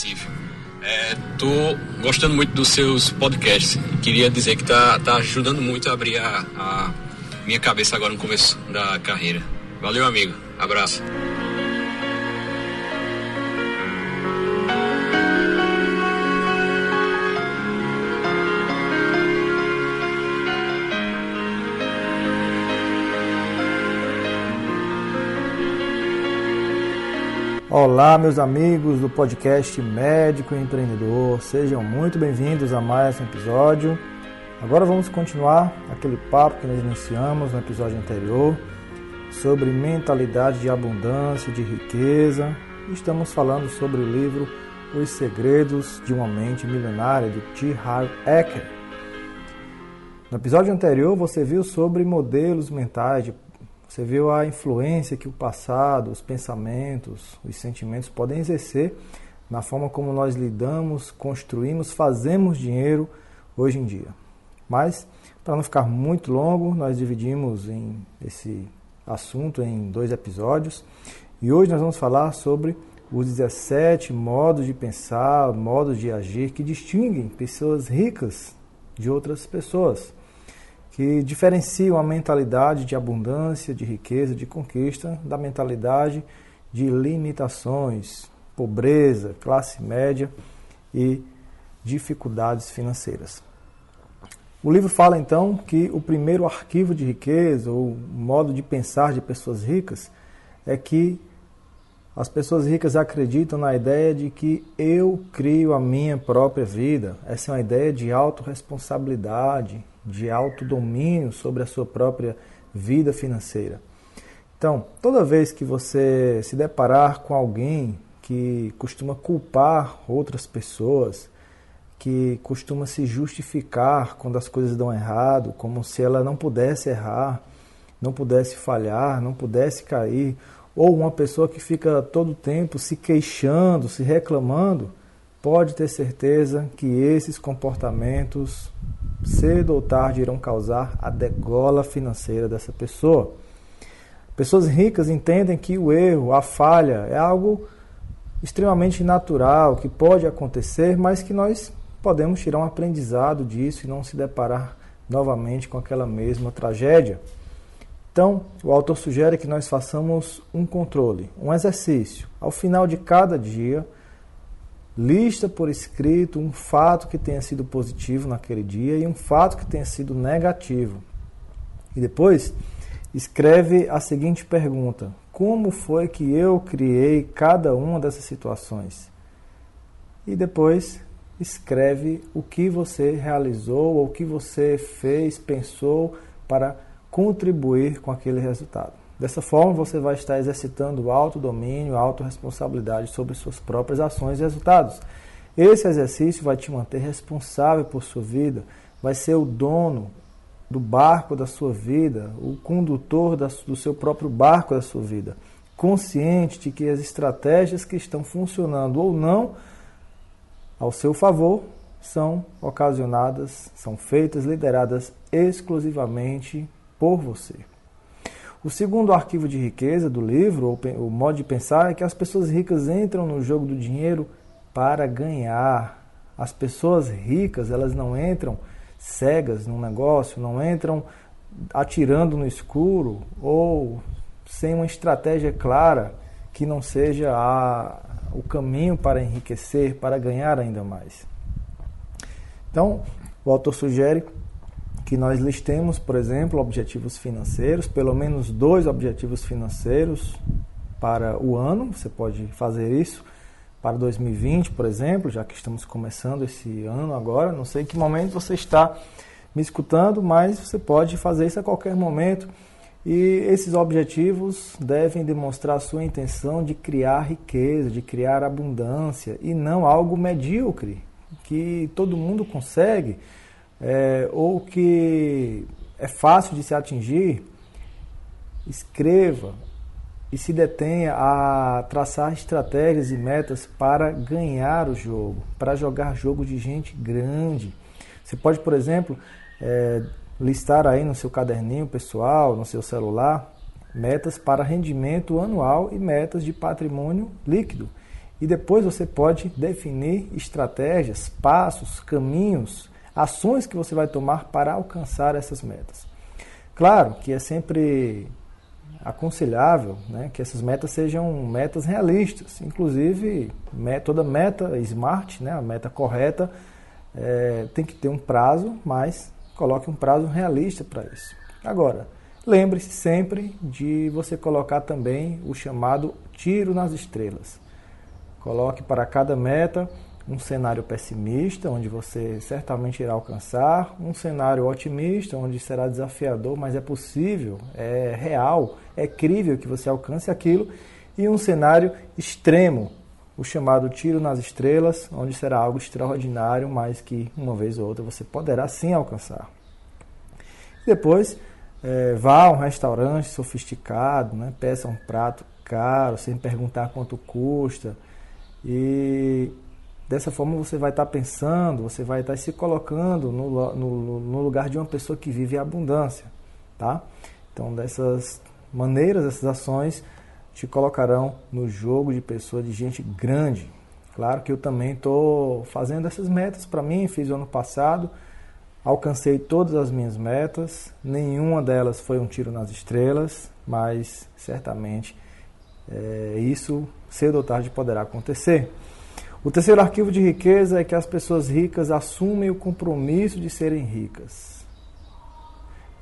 Recife. É, tô gostando muito dos seus podcasts. Queria dizer que tá, tá ajudando muito a abrir a, a minha cabeça agora no começo da carreira. Valeu, amigo. Abraço. Olá, meus amigos do podcast Médico e Empreendedor, sejam muito bem-vindos a mais um episódio. Agora vamos continuar aquele papo que nós iniciamos no episódio anterior sobre mentalidade de abundância, de riqueza. Estamos falando sobre o livro Os Segredos de uma Mente Milionária de T. Harv Eker. No episódio anterior você viu sobre modelos mentais de você viu a influência que o passado, os pensamentos, os sentimentos podem exercer na forma como nós lidamos, construímos, fazemos dinheiro hoje em dia. Mas, para não ficar muito longo, nós dividimos em esse assunto em dois episódios. E hoje nós vamos falar sobre os 17 modos de pensar, modos de agir que distinguem pessoas ricas de outras pessoas que diferenciam a mentalidade de abundância, de riqueza, de conquista da mentalidade de limitações, pobreza, classe média e dificuldades financeiras. O livro fala então que o primeiro arquivo de riqueza, ou modo de pensar de pessoas ricas, é que as pessoas ricas acreditam na ideia de que eu crio a minha própria vida. Essa é uma ideia de autorresponsabilidade, de autodomínio sobre a sua própria vida financeira. Então, toda vez que você se deparar com alguém que costuma culpar outras pessoas, que costuma se justificar quando as coisas dão errado, como se ela não pudesse errar, não pudesse falhar, não pudesse cair, ou uma pessoa que fica todo tempo se queixando, se reclamando, pode ter certeza que esses comportamentos cedo ou tarde irão causar a degola financeira dessa pessoa. Pessoas ricas entendem que o erro, a falha, é algo extremamente natural, que pode acontecer, mas que nós podemos tirar um aprendizado disso e não se deparar novamente com aquela mesma tragédia. Então, o autor sugere que nós façamos um controle, um exercício. Ao final de cada dia, lista por escrito um fato que tenha sido positivo naquele dia e um fato que tenha sido negativo. E depois escreve a seguinte pergunta: Como foi que eu criei cada uma dessas situações? E depois escreve o que você realizou ou o que você fez, pensou para contribuir com aquele resultado. Dessa forma, você vai estar exercitando autodomínio, autorresponsabilidade sobre suas próprias ações e resultados. Esse exercício vai te manter responsável por sua vida, vai ser o dono do barco da sua vida, o condutor do seu próprio barco da sua vida, consciente de que as estratégias que estão funcionando ou não ao seu favor são ocasionadas, são feitas, lideradas exclusivamente por você. O segundo arquivo de riqueza do livro, o modo de pensar, é que as pessoas ricas entram no jogo do dinheiro para ganhar. As pessoas ricas, elas não entram cegas no negócio, não entram atirando no escuro ou sem uma estratégia clara que não seja a, o caminho para enriquecer, para ganhar ainda mais. Então, o autor sugere que nós listemos, por exemplo, objetivos financeiros, pelo menos dois objetivos financeiros para o ano. Você pode fazer isso para 2020, por exemplo, já que estamos começando esse ano agora. Não sei em que momento você está me escutando, mas você pode fazer isso a qualquer momento. E esses objetivos devem demonstrar sua intenção de criar riqueza, de criar abundância e não algo medíocre que todo mundo consegue é, ou que é fácil de se atingir, escreva e se detenha a traçar estratégias e metas para ganhar o jogo, para jogar jogo de gente grande. Você pode, por exemplo, é, listar aí no seu caderninho pessoal, no seu celular, metas para rendimento anual e metas de patrimônio líquido. E depois você pode definir estratégias, passos, caminhos, ações que você vai tomar para alcançar essas metas. Claro que é sempre aconselhável né, que essas metas sejam metas realistas. Inclusive, toda meta smart, né, a meta correta, é, tem que ter um prazo, mas coloque um prazo realista para isso. Agora, lembre-se sempre de você colocar também o chamado tiro nas estrelas. Coloque para cada meta um cenário pessimista, onde você certamente irá alcançar, um cenário otimista, onde será desafiador, mas é possível, é real, é crível que você alcance aquilo, e um cenário extremo, o chamado tiro nas estrelas, onde será algo extraordinário, mas que uma vez ou outra você poderá sim alcançar. Depois, é, vá a um restaurante sofisticado, né, peça um prato caro, sem perguntar quanto custa, e dessa forma você vai estar pensando, você vai estar se colocando no, no, no lugar de uma pessoa que vive a abundância, tá? Então, dessas maneiras, essas ações te colocarão no jogo de pessoa, de gente grande. Claro que eu também estou fazendo essas metas para mim, fiz o ano passado, alcancei todas as minhas metas, nenhuma delas foi um tiro nas estrelas, mas certamente é, isso cedo ou tarde poderá acontecer. O terceiro arquivo de riqueza é que as pessoas ricas assumem o compromisso de serem ricas.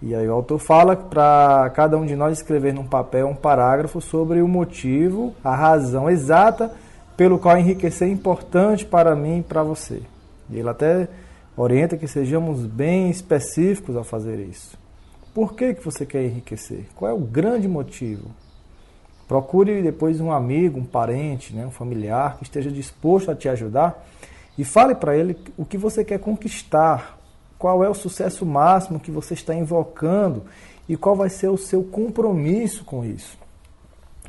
E aí o autor fala para cada um de nós escrever num papel um parágrafo sobre o motivo, a razão exata pelo qual enriquecer é importante para mim e para você. E ele até orienta que sejamos bem específicos ao fazer isso. Por que, que você quer enriquecer? Qual é o grande motivo? Procure depois um amigo, um parente, né, um familiar que esteja disposto a te ajudar e fale para ele o que você quer conquistar, qual é o sucesso máximo que você está invocando e qual vai ser o seu compromisso com isso.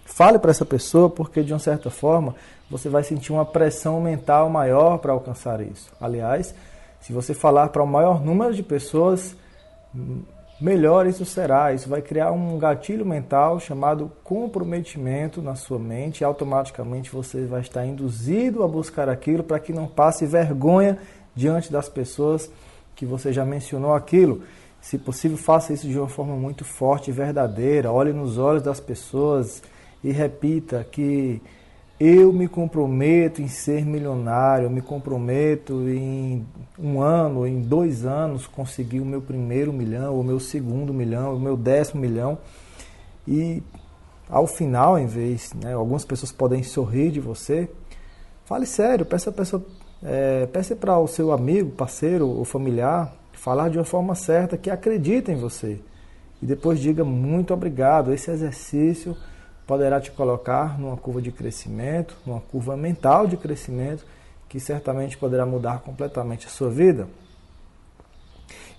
Fale para essa pessoa porque, de uma certa forma, você vai sentir uma pressão mental maior para alcançar isso. Aliás, se você falar para o maior número de pessoas, melhor isso será. Isso vai criar um gatilho mental chamado comprometimento na sua mente e automaticamente você vai estar induzido a buscar aquilo para que não passe vergonha diante das pessoas que você já mencionou aquilo. Se possível, faça isso de uma forma muito forte e verdadeira. Olhe nos olhos das pessoas e repita que eu me comprometo em ser milionário, eu me comprometo em um ano, em dois anos, conseguir o meu primeiro milhão, o meu segundo milhão, o meu décimo milhão. E ao final, em vez, né, algumas pessoas podem sorrir de você, fale sério, peça, peça, é, peça para o seu amigo, parceiro ou familiar falar de uma forma certa que acredita em você. E depois diga muito obrigado. Esse exercício poderá te colocar numa curva de crescimento, numa curva mental de crescimento, que certamente poderá mudar completamente a sua vida.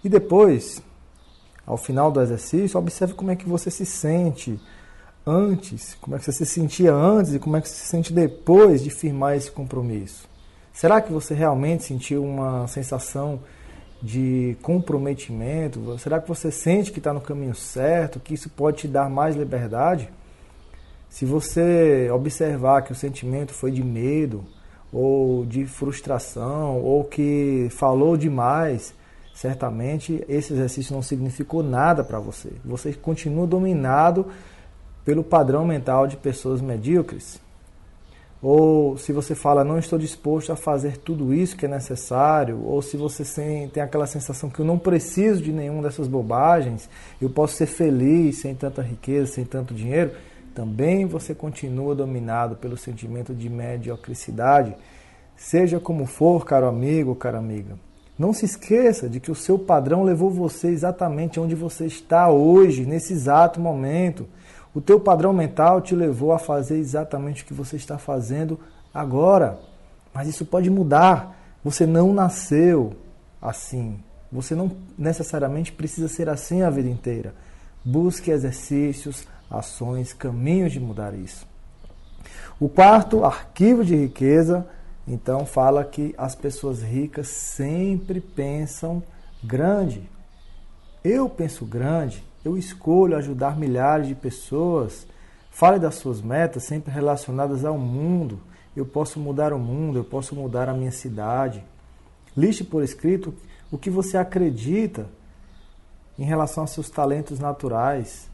E depois, ao final do exercício, observe como é que você se sente antes, como é que você se sentia antes e como é que você se sente depois de firmar esse compromisso. Será que você realmente sentiu uma sensação de comprometimento? Será que você sente que está no caminho certo, que isso pode te dar mais liberdade? Se você observar que o sentimento foi de medo, ou de frustração, ou que falou demais, certamente esse exercício não significou nada para você. Você continua dominado pelo padrão mental de pessoas medíocres. Ou se você fala, não estou disposto a fazer tudo isso que é necessário, ou se você tem aquela sensação que eu não preciso de nenhuma dessas bobagens, eu posso ser feliz sem tanta riqueza, sem tanto dinheiro, também você continua dominado pelo sentimento de mediocridade. Seja como for, caro amigo, cara amiga, não se esqueça de que o seu padrão levou você exatamente onde você está hoje, nesse exato momento. O teu padrão mental te levou a fazer exatamente o que você está fazendo agora. Mas isso pode mudar. Você não nasceu assim. Você não necessariamente precisa ser assim a vida inteira. Busque exercícios, ações, caminhos de mudar isso. O quarto, arquivo de riqueza, então fala que as pessoas ricas sempre pensam grande. Eu penso grande, eu escolho ajudar milhares de pessoas. Fale das suas metas sempre relacionadas ao mundo. eu posso mudar o mundo, eu posso mudar a minha cidade. Liste por escrito o que você acredita em relação aos seus talentos naturais,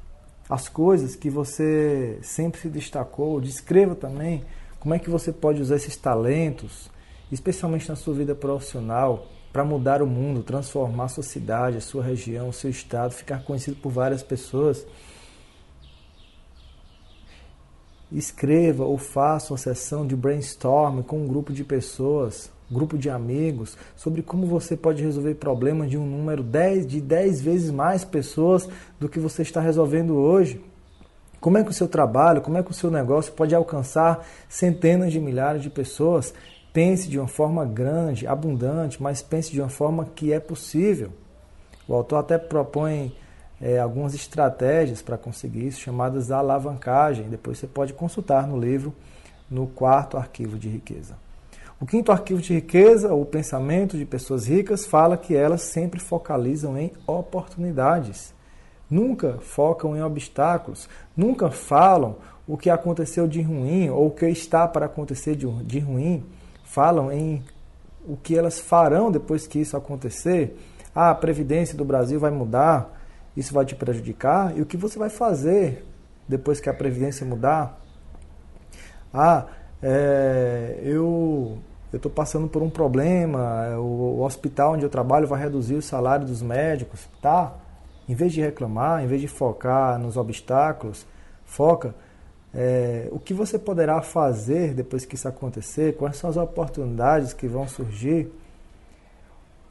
as coisas que você sempre se destacou. Descreva também como é que você pode usar esses talentos, especialmente na sua vida profissional, para mudar o mundo, transformar a sua cidade, a sua região, o seu estado, ficar conhecido por várias pessoas. Escreva ou faça uma sessão de brainstorm com um grupo de pessoas, grupo de amigos, sobre como você pode resolver problemas de um número 10, de 10 vezes mais pessoas do que você está resolvendo hoje. Como é que o seu trabalho, como é que o seu negócio pode alcançar centenas de milhares de pessoas? Pense de uma forma grande, abundante, mas pense de uma forma que é possível. O autor até propõe é, algumas estratégias para conseguir isso, chamadas alavancagem. Depois você pode consultar no livro, no quarto arquivo de riqueza. O quinto arquivo de riqueza, o pensamento de pessoas ricas, fala que elas sempre focalizam em oportunidades. Nunca focam em obstáculos, nunca falam o que aconteceu de ruim ou o que está para acontecer de, ruim. Falam em o que elas farão depois que isso acontecer. Ah, a previdência do Brasil vai mudar, isso vai te prejudicar? E o que você vai fazer depois que a previdência mudar? Ah, é, eu estou passando por um problema, o, o, hospital onde eu trabalho vai reduzir o salário dos médicos, tá? Em vez de reclamar, em vez de focar nos obstáculos, foca é, o que você poderá fazer depois que isso acontecer, quais são as oportunidades que vão surgir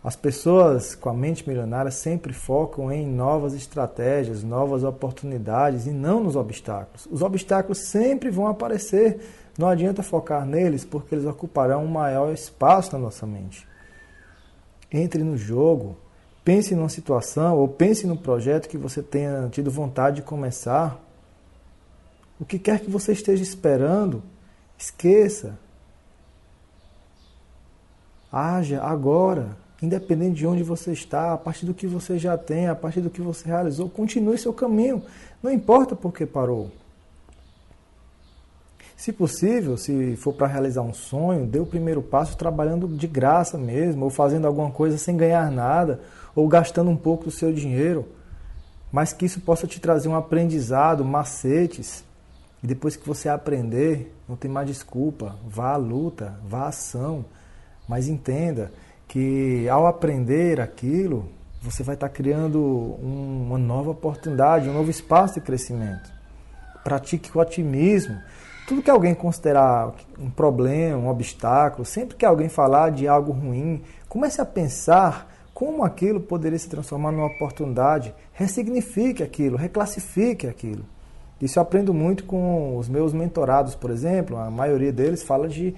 as pessoas com a mente milionária sempre focam em novas estratégias, novas oportunidades e não nos obstáculos. Os obstáculos sempre vão aparecer, não adianta focar neles porque eles ocuparão um maior espaço na nossa mente. Entre no jogo, pense numa situação ou pense no projeto que você tenha tido vontade de começar. O que quer que você esteja esperando, esqueça. Haja agora independente de onde você está, a partir do que você já tem, a partir do que você realizou, continue seu caminho. Não importa por que parou. Se possível, se for para realizar um sonho, dê o primeiro passo trabalhando de graça mesmo, ou fazendo alguma coisa sem ganhar nada, ou gastando um pouco do seu dinheiro, mas que isso possa te trazer um aprendizado, macetes. E depois que você aprender, não tem mais desculpa. Vá à luta, vá à ação. Mas entenda que ao aprender aquilo, você vai estar criando um, uma nova oportunidade, um novo espaço de crescimento. Pratique o otimismo. Tudo que alguém considerar um problema, um obstáculo, sempre que alguém falar de algo ruim, comece a pensar como aquilo poderia se transformar numa oportunidade. Ressignifique aquilo, reclassifique aquilo. Isso eu aprendo muito com os meus mentorados, por exemplo. A maioria deles fala de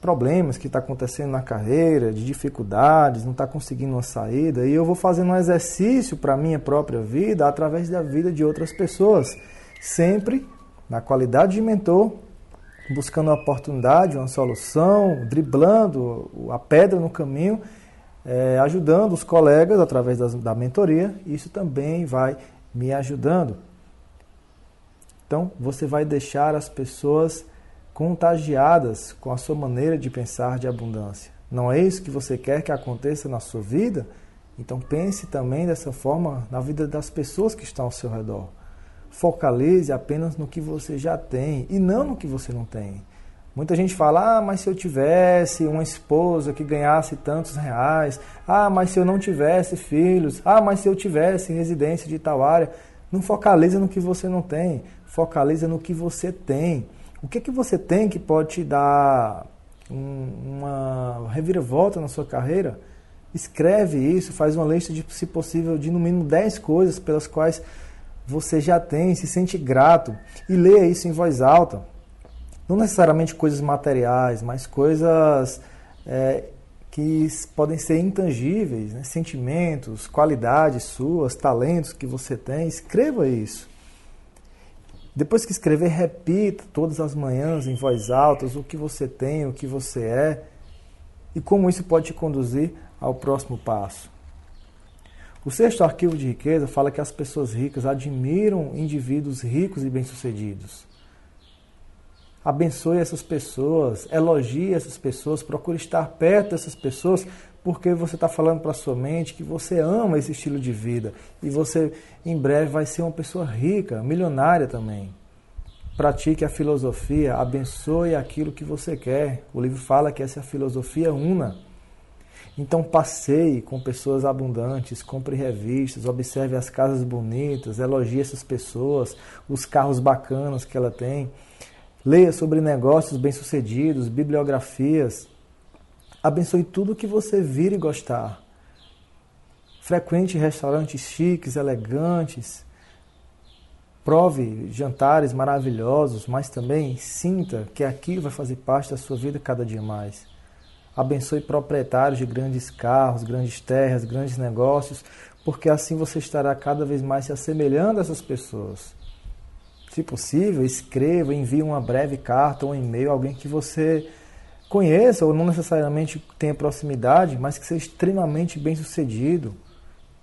problemas que está acontecendo na carreira, de dificuldades, não está conseguindo uma saída, e eu vou fazendo um exercício para a minha própria vida através da vida de outras pessoas, sempre na qualidade de mentor, buscando uma oportunidade, uma solução, driblando a pedra no caminho, é, ajudando os colegas através da, da mentoria, isso também vai me ajudando. Então, você vai deixar as pessoas contagiadas com a sua maneira de pensar de abundância. Não é isso que você quer que aconteça na sua vida? Então pense também dessa forma na vida das pessoas que estão ao seu redor. Focalize apenas no que você já tem e não no que você não tem. Muita gente fala: ah, mas se eu tivesse uma esposa que ganhasse tantos reais, ah, mas se eu não tivesse filhos, ah, mas se eu tivesse residência de tal área. Não focaliza no que você não tem, focaliza no que você tem. O que, que você tem que pode te dar um, uma reviravolta na sua carreira? Escreve isso, faz uma lista de, se possível, de no mínimo 10 coisas pelas quais você já tem, se sente grato e leia isso em voz alta. Não necessariamente coisas materiais, mas coisas é, que podem ser intangíveis, né? sentimentos, qualidades suas, talentos que você tem. Escreva isso. Depois que escrever, repita todas as manhãs em voz alta o que você tem, o que você é e como isso pode te conduzir ao próximo passo. O sexto arquivo de riqueza fala que as pessoas ricas admiram indivíduos ricos e bem-sucedidos. Abençoe essas pessoas, elogie essas pessoas, procure estar perto dessas pessoas, porque você está falando para sua mente que você ama esse estilo de vida e você em breve vai ser uma pessoa rica, milionária também. Pratique a filosofia, abençoe aquilo que você quer. O livro fala que essa filosofia una. Então passeie com pessoas abundantes, compre revistas, observe as casas bonitas, elogie essas pessoas, os carros bacanas que ela tem. Leia sobre negócios bem-sucedidos, bibliografias. Abençoe tudo que você vir e gostar. Frequente restaurantes chiques, elegantes. Prove jantares maravilhosos, mas também sinta que aquilo vai fazer parte da sua vida cada dia mais. Abençoe proprietários de grandes carros, grandes terras, grandes negócios, porque assim você estará cada vez mais se assemelhando a essas pessoas. Se possível, escreva, envie uma breve carta ou um e-mail a alguém que você conheça ou não necessariamente tenha proximidade, mas que seja extremamente bem sucedido,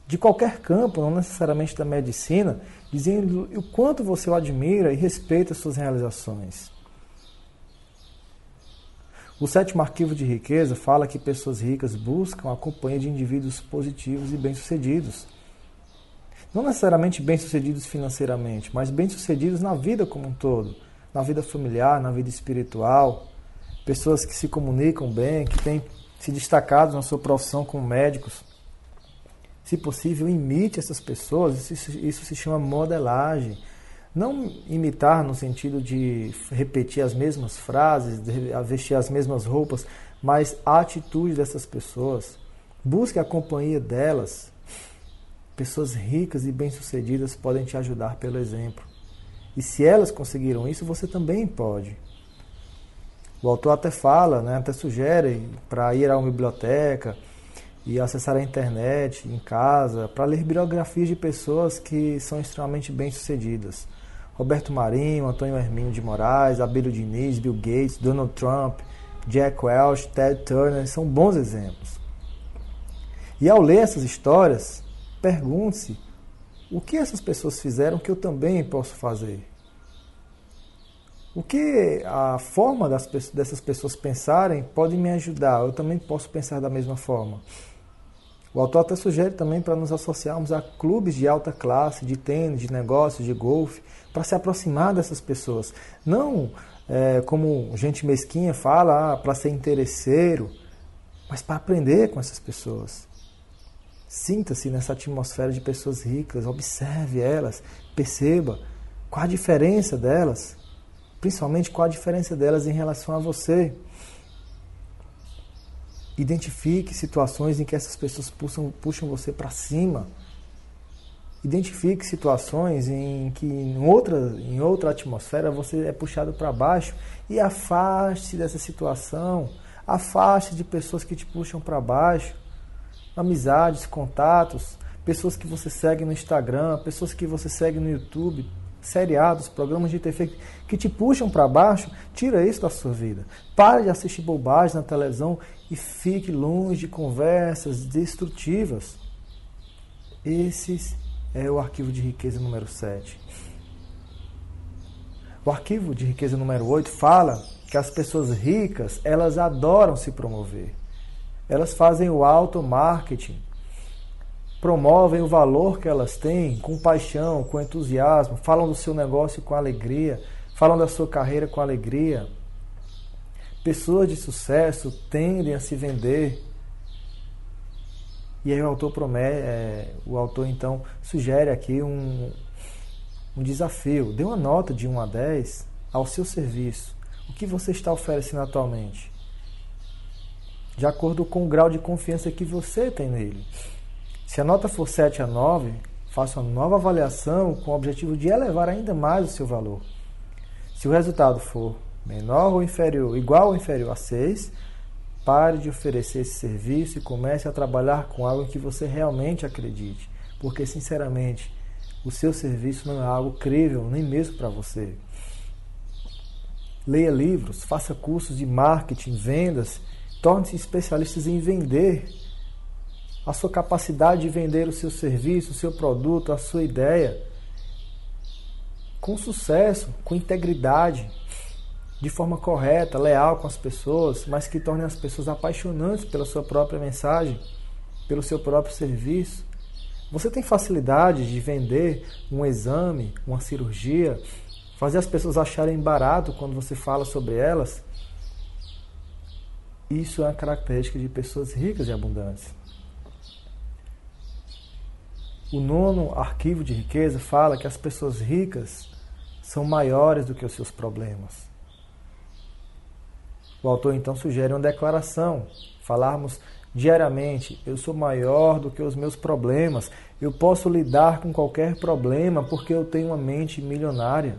de qualquer campo, não necessariamente da medicina, dizendo o quanto você o admira e respeita as suas realizações. O sétimo arquivo de riqueza fala que pessoas ricas buscam a companhia de indivíduos positivos e bem-sucedidos. Não necessariamente bem-sucedidos financeiramente, mas bem-sucedidos na vida como um todo, na vida familiar, na vida espiritual. Pessoas que se comunicam bem, que têm se destacado na sua profissão como médicos. Se possível, imite essas pessoas, isso, isso se chama modelagem não imitar no sentido de repetir as mesmas frases, vestir as mesmas roupas, mas a atitude dessas pessoas. Busque a companhia delas. Pessoas ricas e bem-sucedidas podem te ajudar pelo exemplo. E se elas conseguiram isso, você também pode. O autor até fala, né, até sugere para ir a uma biblioteca e acessar a internet em casa para ler biografias de pessoas que são extremamente bem-sucedidas. Roberto Marinho, Antônio Hermínio de Moraes, Abílio Diniz, Bill Gates, Donald Trump, Jack Welch, Ted Turner são bons exemplos. E ao ler essas histórias, pergunte-se o que essas pessoas fizeram que eu também posso fazer. O que a forma das, dessas pessoas pensarem pode me ajudar, eu também posso pensar da mesma forma. O autor até sugere também para nos associarmos a clubes de alta classe, de tênis, de negócios, de golfe, para se aproximar dessas pessoas. Não é, como gente mesquinha fala, ah, para ser interesseiro, mas para aprender com essas pessoas. Sinta-se nessa atmosfera de pessoas ricas, observe elas, perceba qual a diferença delas, principalmente qual a diferença delas em relação a você. Identifique situações em que essas pessoas puxam, puxam você para cima. Identifique situações em que em outra, em outra atmosfera você é puxado para baixo e afaste-se dessa situação. Afaste de pessoas que te puxam para baixo. Amizades, contatos, pessoas que você segue no Instagram, pessoas que você segue no YouTube seriados, programas de TV que te puxam para baixo, tira isso da sua vida. Pare de assistir bobagem na televisão e fique longe de conversas destrutivas. Esse é o arquivo de riqueza número 7. O arquivo de riqueza número 8 fala que as pessoas ricas, elas adoram se promover. Elas fazem o auto marketing promovem o valor que elas têm com paixão, com entusiasmo, falam do seu negócio com alegria, falam da sua carreira com alegria. Pessoas de sucesso tendem a se vender. E aí o autor promete, é, o autor então sugere aqui um, um desafio. Dê uma nota de 1 a 10 ao seu serviço. O que você está oferecendo atualmente? De acordo com o grau de confiança que você tem nele. Se a nota for 7 a 9, faça uma nova avaliação com o objetivo de elevar ainda mais o seu valor. Se o resultado for menor ou inferior, igual ou inferior a 6, pare de oferecer esse serviço e comece a trabalhar com algo que você realmente acredite. Porque, sinceramente, o seu serviço não é algo crível, nem mesmo para você. Leia livros, faça cursos de marketing, vendas, torne-se especialista em vender a sua capacidade de vender o seu serviço, o seu produto, a sua ideia com sucesso, com integridade. De forma correta, leal com as pessoas, mas que torne as pessoas apaixonantes pela sua própria mensagem, pelo seu próprio serviço. Você tem facilidade de vender um exame, uma cirurgia, fazer as pessoas acharem barato quando você fala sobre elas? Isso é uma característica de pessoas ricas e abundantes. O nono arquivo de riqueza fala que as pessoas ricas são maiores do que os seus problemas. O autor então sugere uma declaração, falarmos diariamente: eu sou maior do que os meus problemas, eu posso lidar com qualquer problema porque eu tenho uma mente milionária.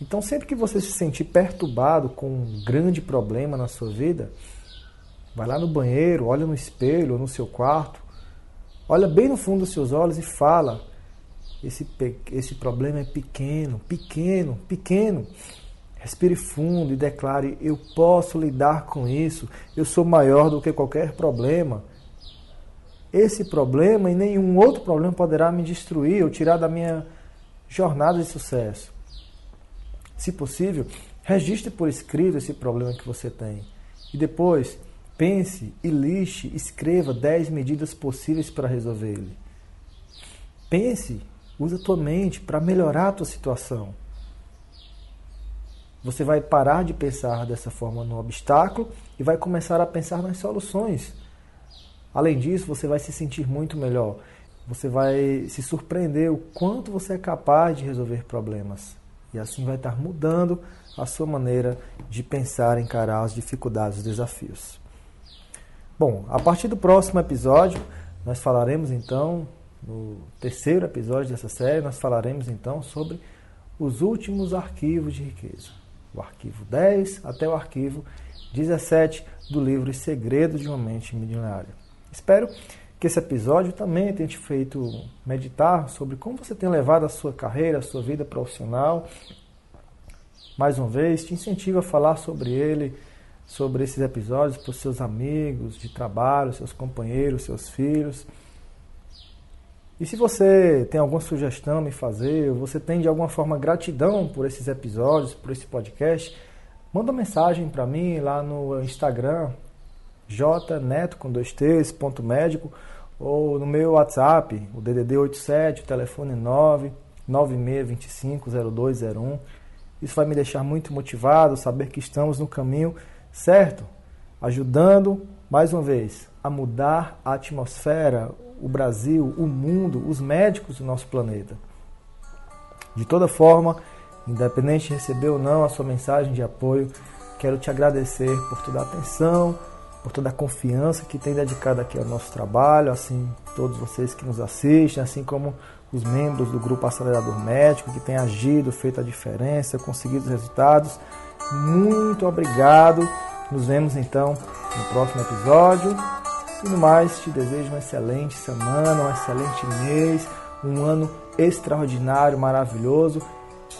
Então, sempre que você se sentir perturbado com um grande problema na sua vida, vai lá no banheiro, olha no espelho no seu quarto, olha bem no fundo dos seus olhos e fala: esse, esse problema é pequeno, pequeno, pequeno. Respire fundo e declare: Eu posso lidar com isso, eu sou maior do que qualquer problema. Esse problema e nenhum outro problema poderá me destruir ou tirar da minha jornada de sucesso. Se possível, registre por escrito esse problema que você tem. E depois, pense e lixe, escreva 10 medidas possíveis para resolver ele. Pense, use a tua mente para melhorar a tua situação. Você vai parar de pensar dessa forma no obstáculo e vai começar a pensar nas soluções. Além disso, você vai se sentir muito melhor. Você vai se surpreender o quanto você é capaz de resolver problemas. E assim vai estar mudando a sua maneira de pensar, encarar as dificuldades, os desafios. Bom, a partir do próximo episódio, nós falaremos então, no terceiro episódio dessa série, nós falaremos então sobre os últimos arquivos de riqueza. O arquivo 10 até o arquivo 17 do livro Os Segredos de uma Mente Milionária. Espero que esse episódio também tenha te feito meditar sobre como você tem levado a sua carreira, a sua vida profissional. Mais uma vez, te incentivo a falar sobre ele, sobre esses episódios para os seus amigos de trabalho, seus companheiros, seus filhos. E se você tem alguma sugestão a me fazer, você tem de alguma forma gratidão por esses episódios, por esse podcast, manda mensagem para mim lá no Instagram, jneto com dois t's, ponto médico, ou no meu WhatsApp, o DDD 87, o telefone 9 96250201. Isso vai me deixar muito motivado, saber que estamos no caminho certo, ajudando, mais uma vez, a mudar a atmosfera, o Brasil, o mundo, os médicos do nosso planeta. De toda forma, independente de receber ou não a sua mensagem de apoio, quero te agradecer por toda a atenção, por toda a confiança que tem dedicado aqui ao nosso trabalho, assim todos vocês que nos assistem, assim como os membros do grupo Acelerador Médico que têm agido, feito a diferença, conseguido os resultados. Muito obrigado. Nos vemos então no próximo episódio. E no mais, te desejo uma excelente semana, um excelente mês, um ano extraordinário, maravilhoso.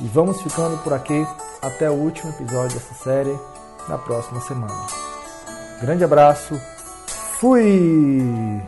E vamos ficando por aqui até o último episódio dessa série na próxima semana. Grande abraço, fui!